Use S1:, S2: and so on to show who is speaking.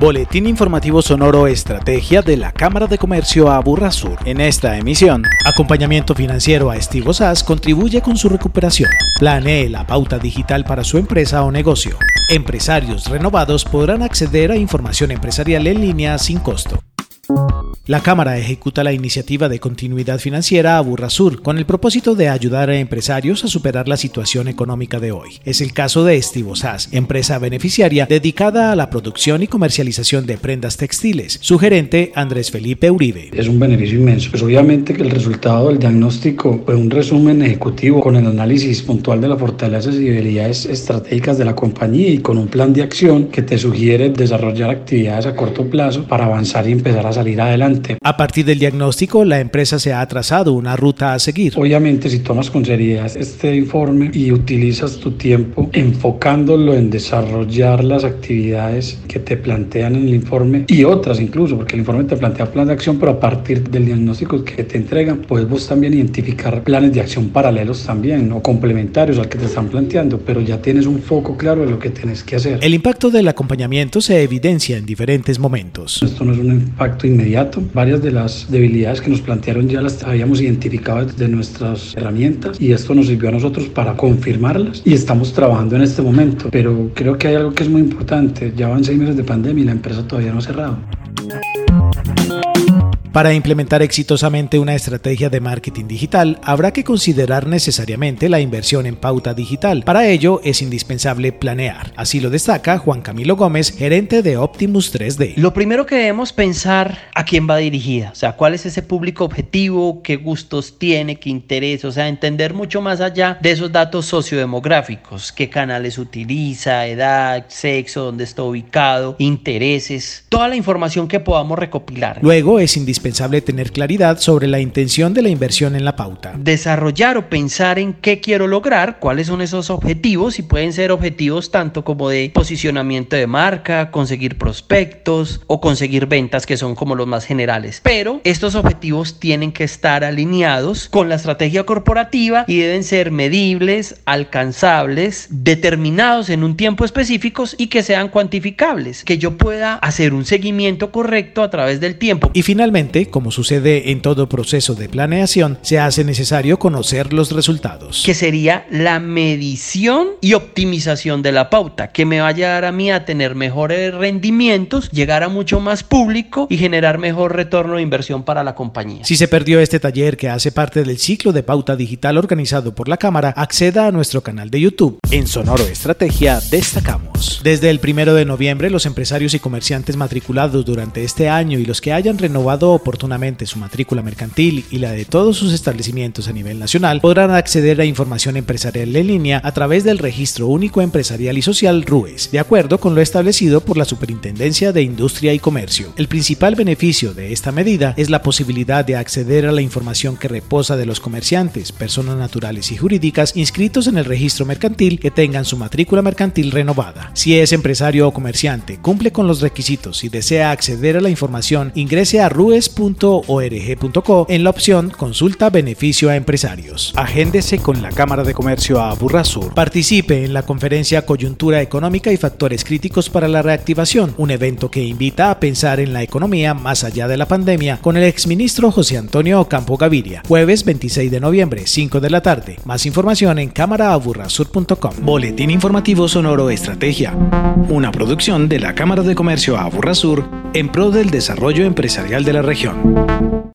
S1: Boletín informativo sonoro Estrategia de la Cámara de Comercio Aburrasur. En esta emisión, acompañamiento financiero a Estivo SAS contribuye con su recuperación. Planee la pauta digital para su empresa o negocio. Empresarios renovados podrán acceder a información empresarial en línea sin costo. La Cámara ejecuta la iniciativa de continuidad financiera a Burrasur con el propósito de ayudar a empresarios a superar la situación económica de hoy. Es el caso de Estivosas, empresa beneficiaria dedicada a la producción y comercialización de prendas textiles. Su gerente, Andrés Felipe Uribe.
S2: Es un beneficio inmenso. Pues obviamente que el resultado del diagnóstico fue un resumen ejecutivo con el análisis puntual de las fortalezas y debilidades estratégicas de la compañía y con un plan de acción que te sugiere desarrollar actividades a corto plazo para avanzar y empezar a salir adelante.
S1: A partir del diagnóstico, la empresa se ha trazado una ruta a seguir.
S2: Obviamente, si tomas con seriedad este informe y utilizas tu tiempo enfocándolo en desarrollar las actividades que te plantean en el informe y otras incluso, porque el informe te plantea plan de acción, pero a partir del diagnóstico que te entregan, puedes vos también identificar planes de acción paralelos también o complementarios al que te están planteando, pero ya tienes un foco claro de lo que tienes que hacer.
S1: El impacto del acompañamiento se evidencia en diferentes momentos.
S2: Esto no es un impacto inmediato. Varias de las debilidades que nos plantearon ya las habíamos identificado desde nuestras herramientas y esto nos sirvió a nosotros para confirmarlas y estamos trabajando en este momento. Pero creo que hay algo que es muy importante. Ya van seis meses de pandemia y la empresa todavía no ha cerrado.
S1: Para implementar exitosamente una estrategia de marketing digital, habrá que considerar necesariamente la inversión en pauta digital. Para ello es indispensable planear. Así lo destaca Juan Camilo Gómez, gerente de Optimus 3D.
S3: Lo primero que debemos pensar a quién va dirigida, o sea, cuál es ese público objetivo, qué gustos tiene, qué interés, o sea, entender mucho más allá de esos datos sociodemográficos, qué canales utiliza, edad, sexo, dónde está ubicado, intereses, toda la información que podamos recopilar.
S1: Luego es indispensable indispensable tener claridad sobre la intención de la inversión en la pauta.
S3: Desarrollar o pensar en qué quiero lograr, cuáles son esos objetivos y pueden ser objetivos tanto como de posicionamiento de marca, conseguir prospectos o conseguir ventas que son como los más generales. Pero estos objetivos tienen que estar alineados con la estrategia corporativa y deben ser medibles, alcanzables, determinados en un tiempo específico y que sean cuantificables, que yo pueda hacer un seguimiento correcto a través del tiempo.
S1: Y finalmente, como sucede en todo proceso de planeación, se hace necesario conocer los resultados.
S3: Que sería la medición y optimización de la pauta, que me va a llevar a mí a tener mejores rendimientos, llegar a mucho más público y generar mejor retorno de inversión para la compañía.
S1: Si se perdió este taller que hace parte del ciclo de pauta digital organizado por la Cámara, acceda a nuestro canal de YouTube. En Sonoro Estrategia destacamos. Desde el primero de noviembre, los empresarios y comerciantes matriculados durante este año y los que hayan renovado oportunamente su matrícula mercantil y la de todos sus establecimientos a nivel nacional, podrán acceder a información empresarial en línea a través del Registro Único Empresarial y Social RUES, de acuerdo con lo establecido por la Superintendencia de Industria y Comercio. El principal beneficio de esta medida es la posibilidad de acceder a la información que reposa de los comerciantes, personas naturales y jurídicas inscritos en el registro mercantil que tengan su matrícula mercantil renovada. Si es empresario o comerciante, cumple con los requisitos y desea acceder a la información, ingrese a RUES .org.co en la opción Consulta beneficio a empresarios. Agéndese con la Cámara de Comercio a Burrasur. Participe en la conferencia Coyuntura Económica y Factores Críticos para la Reactivación, un evento que invita a pensar en la economía más allá de la pandemia con el exministro José Antonio Ocampo Gaviria. Jueves 26 de noviembre, 5 de la tarde. Más información en cámaraaburrasur.com. Boletín informativo Sonoro Estrategia. Una producción de la Cámara de Comercio a Burrasur en pro del desarrollo empresarial de la región.